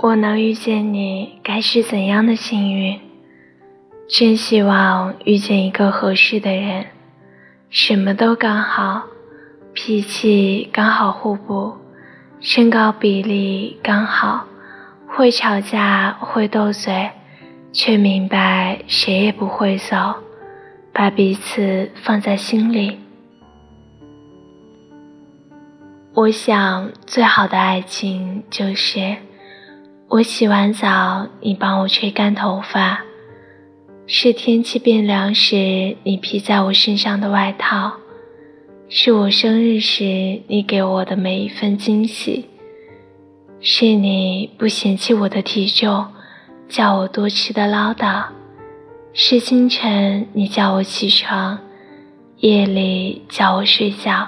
我能遇见你，该是怎样的幸运？真希望遇见一个合适的。人，什么都刚好，脾气刚好互补，身高比例刚好，会吵架会斗嘴，却明白谁也不会走，把彼此放在心里。我想，最好的。爱情就是：我洗完澡，你帮我吹干头发；是天气变凉时，你披在我身上的外套；是我生日时，你给我的每一份惊喜；是你不嫌弃我的体重，叫我多吃的唠叨；是清晨你叫我起床，夜里叫我睡觉。